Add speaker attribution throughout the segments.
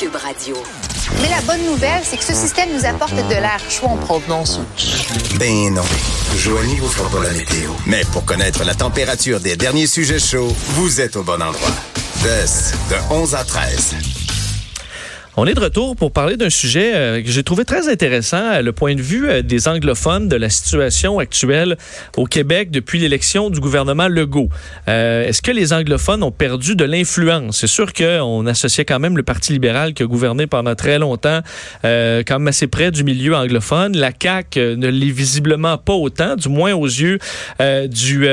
Speaker 1: Cube Radio.
Speaker 2: Mais la bonne nouvelle, c'est que ce système nous apporte de l'air chaud en provenance.
Speaker 3: Ben non. Joanie vous pas la météo. Mais pour connaître la température des derniers sujets chauds, vous êtes au bon endroit. De 11 à 13.
Speaker 4: On est de retour pour parler d'un sujet euh, que j'ai trouvé très intéressant, euh, le point de vue euh, des anglophones de la situation actuelle au Québec depuis l'élection du gouvernement Legault. Est-ce que les anglophones ont perdu de l'influence? C'est sûr qu'on associait quand même le Parti libéral qui a gouverné pendant très longtemps, quand même assez près du milieu anglophone. La CAQ ne l'est visiblement pas autant, du moins aux yeux du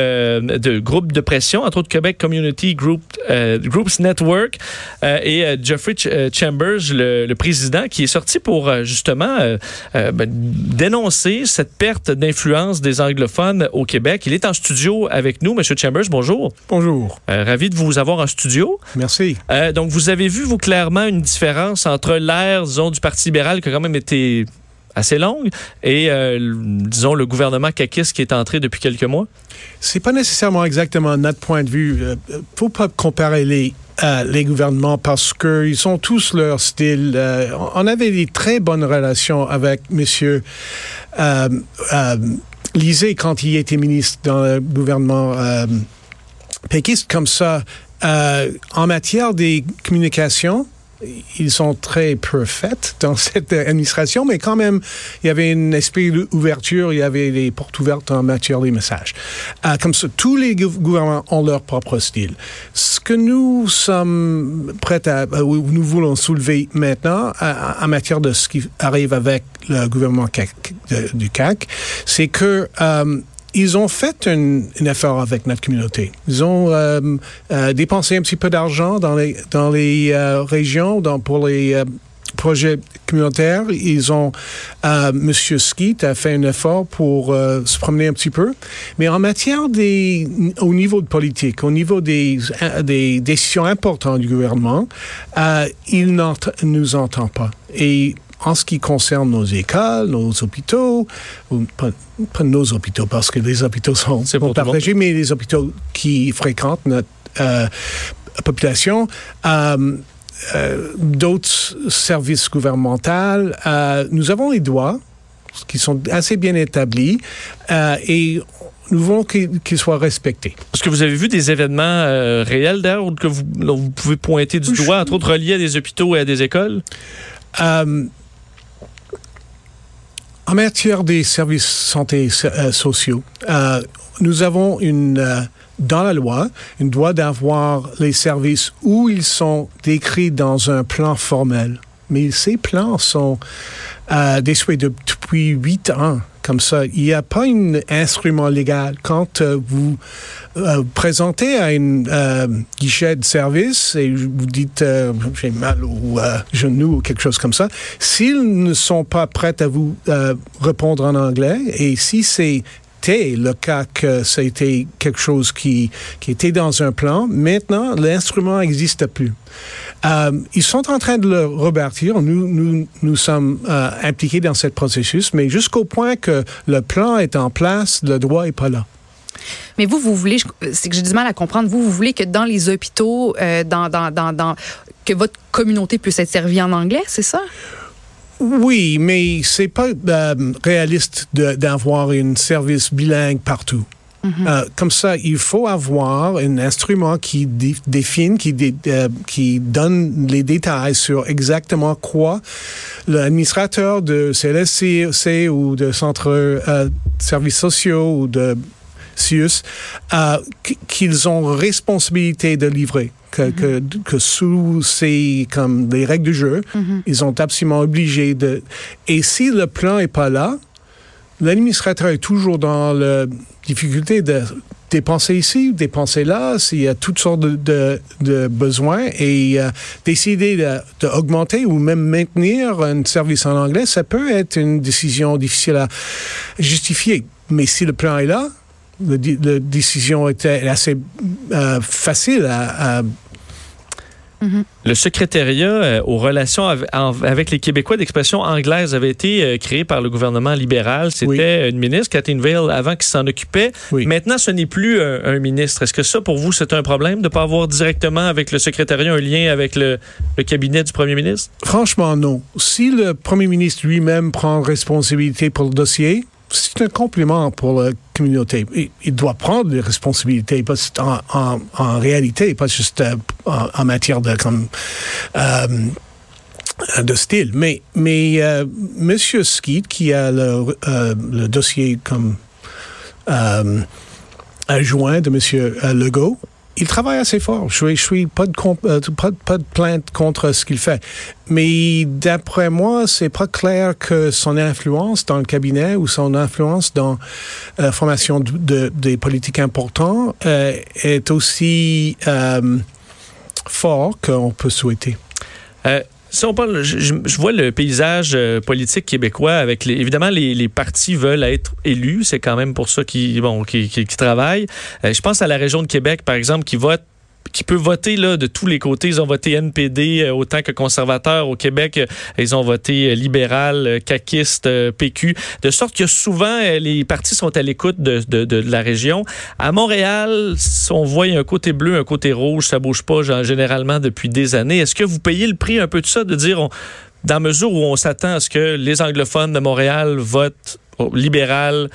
Speaker 4: groupe de pression, entre autres Québec Community Group, Groups Network et Jeffrey Chambers, le, président, qui est sorti pour euh, justement euh, euh, ben, dénoncer cette perte d'influence des anglophones au Québec. Il est en studio avec nous, Monsieur Chambers. Bonjour.
Speaker 5: Bonjour.
Speaker 4: ravi de vous avoir en studio.
Speaker 5: Merci.
Speaker 4: donc, vous avez vu, vous, clairement, une différence entre l'ère, disons, du Parti libéral qui a quand même été assez longue et, disons, le gouvernement caquiste qui est entré depuis quelques mois?
Speaker 5: C'est pas nécessairement exactement notre point de vue. Il faut pas comparer les euh, les gouvernements parce qu'ils ont tous leur style. Euh, on avait des très bonnes relations avec Monsieur euh, euh quand il était ministre dans le gouvernement péquiste comme ça. en matière des communications, ils sont très peu faits dans cette administration, mais quand même, il y avait un esprit d'ouverture, il y avait des portes ouvertes en matière des messages. Euh, comme ça, tous les gouvernements ont leur propre style. Ce que nous sommes prêts à, euh, nous voulons soulever maintenant, euh, en matière de ce qui arrive avec le gouvernement du CAC, c'est que ils ont fait un, effort avec notre communauté. Ils ont euh, euh, dépensé un petit peu d'argent dans les, dans les euh, régions dans, pour les projets communautaires. Ils ont, Monsieur Skeet a fait un effort pour se promener un petit peu. Mais en matière des, au niveau de politique, au niveau des, des décisions importantes du gouvernement, il ne nous entend pas. En ce qui concerne nos écoles, nos hôpitaux, ou pas, nos hôpitaux parce que les hôpitaux sont partagés, mais les hôpitaux qui fréquentent notre euh, population, euh, euh, d'autres services gouvernementaux, nous avons les droits qui sont assez bien établis et nous voulons qu'ils soient respectés.
Speaker 4: Est-ce que vous avez vu des événements réels d'ailleurs que vous, vous, pouvez pointer du doigt, entre autres reliés à des hôpitaux et à des écoles?
Speaker 5: En matière des services santé euh, sociaux, euh, nous avons une euh, dans la loi une droit d'avoir les services où ils sont décrits dans un plan formel. Mais ces plans sont euh, déçus depuis huit ans comme ça. Il n'y a pas un instrument légal. Quand euh, vous euh, présentez à un euh, guichet de service et vous dites j'ai mal au genou ou quelque chose comme ça, s'ils ne sont pas prêts à vous répondre en anglais et si c'est le cas que ça a été quelque chose qui, était dans un plan. Maintenant, l'instrument n'existe plus. Euh, ils sont en train de le rebâtir. Nous, nous, nous sommes euh, impliqués dans ce processus, mais jusqu'au point que le plan est en place, le droit n'est pas là.
Speaker 2: Mais vous, vous voulez, c'est que j'ai du mal à comprendre, vous, vous voulez que dans les hôpitaux, euh, que votre communauté puisse être servie en anglais, c'est ça?
Speaker 5: Oui, mais c'est pas euh, réaliste d'avoir un service bilingue partout. Mhm. Euh, comme ça, il faut avoir un instrument qui définit, qui, euh, qui donne les détails sur exactement quoi l'administrateur de CLSC ou de centre de services sociaux ou de CIUS, qu'ils ont responsabilité de livrer que, que, sous ces comme des règles du jeu, mhm. ils sont absolument obligés de. Et si le plan est pas là, l'administrateur est toujours dans la difficulté de dépenser ici, dépenser là, s'il y a toutes sortes de, de, besoins et euh, décider d'augmenter ou même maintenir un service en anglais, ça peut être une décision difficile à justifier. Mais si le plan est là, la décision était assez euh, facile à,
Speaker 4: Le secrétariat euh, aux relations avec les Québécois d'expression anglaise avait été euh, créé par le gouvernement libéral. C'était une ministre, Kathleen Vale, avant qui s'en occupait. Maintenant, ce n'est plus un, ministre. Est-ce que ça, pour vous, c'est un problème de ne pas avoir directement avec le secrétariat un lien avec le, le cabinet du premier ministre?
Speaker 5: Franchement, non. Si le premier ministre lui-même prend responsabilité pour le dossier, c'est un compliment pour la communauté. Il, doit prendre des responsabilités en, en, en, réalité, pas juste euh, en, matière euh, de style. Mais mais euh, Monsieur Skeet qui a le, le dossier comme adjoint de Monsieur Legault il travaille assez fort. Je suis, suis pas de, euh, pas, de plainte contre ce qu'il fait. Mais d'après moi, c'est pas clair que son influence dans le cabinet ou son influence dans la euh, formation de, des politiques importants euh, est aussi fort qu'on peut souhaiter.
Speaker 4: Si on parle, je, vois le paysage euh, politique québécois avec les, évidemment les, les partis veulent être élus, c'est quand même pour ça qu'ils bon, qui, travaillent. Euh, je pense à la région de Québec par exemple qui vote qui peut voter là, de tous les côtés. Ils ont voté NPD euh, autant que conservateur au Québec. Euh, ils ont voté euh, libéral, caquiste, PQ. De sorte que souvent, les partis sont à l'écoute de, la région. À Montréal, on voit un côté bleu, un côté rouge. Ça bouge pas généralement depuis des années. Est-ce que vous payez le prix un peu de ça, de dire, dans mesure où on s'attend à ce que les anglophones de Montréal votent libéral,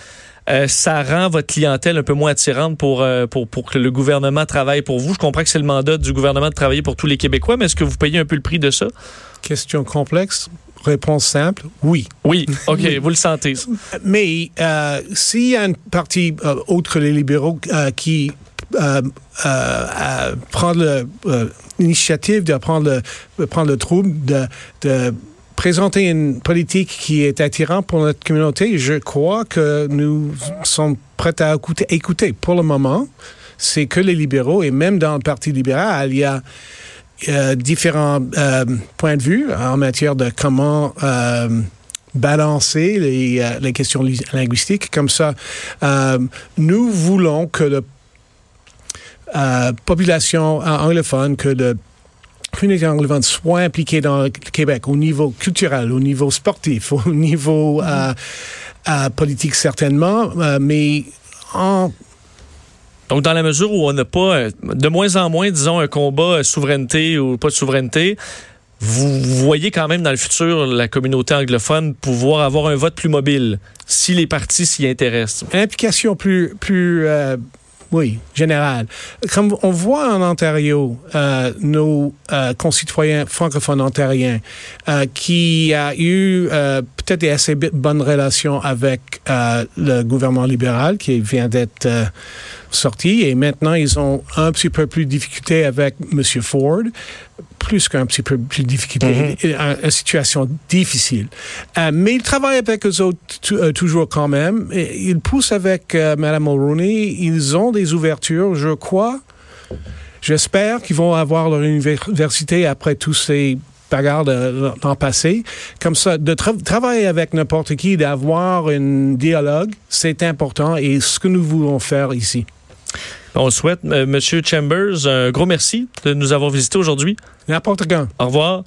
Speaker 4: euh, ça rend votre clientèle un peu moins attirante pour, euh, pour, pour que le gouvernement travaille pour vous. Je comprends que c'est le mandat du gouvernement de travailler pour tous les Québécois, mais est-ce que vous payez un peu le prix de ça?
Speaker 5: Question complexe. Réponse simple, oui.
Speaker 4: Oui, OK, vous le sentez.
Speaker 5: Mais euh, s'il y a une partie autre que les libéraux qui prend l'initiative de prendre le, prendre le trouble de, de présenter une politique qui est attirante pour notre communauté, je crois que nous sommes prêts à écouter. Pour le moment, c'est que les libéraux, et même dans le Parti libéral, il y a euh, différents euh, points de vue en matière de comment euh, balancer les, les, questions linguistiques. Comme ça, nous voulons que la population anglophone, que le communauté anglophone soit impliquée dans le Québec au niveau culturel, au niveau sportif, au niveau euh, euh, politique certainement, euh, mais en
Speaker 4: donc, dans la mesure où on n'a pas, de moins en moins, disons, un combat souveraineté ou pas de souveraineté, vous voyez quand même dans le futur la communauté anglophone pouvoir avoir un vote plus mobile si les partis s'y intéressent.
Speaker 5: Implication plus, plus oui, général. Comme on voit en Ontario, euh, nos euh, concitoyens francophones ontariens euh, qui a eu euh, peut-être des assez bonnes relations avec euh, le gouvernement libéral qui vient d'être euh, sorti et maintenant ils ont un petit peu plus de difficulté avec M. Ford plus qu'un petit peu plus de difficulté, mm-hmm. une, situation difficile. Euh, mais il travaille avec eux autres euh, toujours quand même. Il pousse avec euh, Mme Mulroney. Ils ont des ouvertures, je crois. J'espère qu'ils vont avoir leur université après tous ces bagarres d'en passé. Comme ça, de travailler avec n'importe qui, d'avoir un dialogue, c'est important et ce que nous voulons faire ici.
Speaker 4: On souhaite, M. Chambers, un gros merci de nous avoir visités aujourd'hui.
Speaker 5: N'importe quand.
Speaker 4: Au revoir.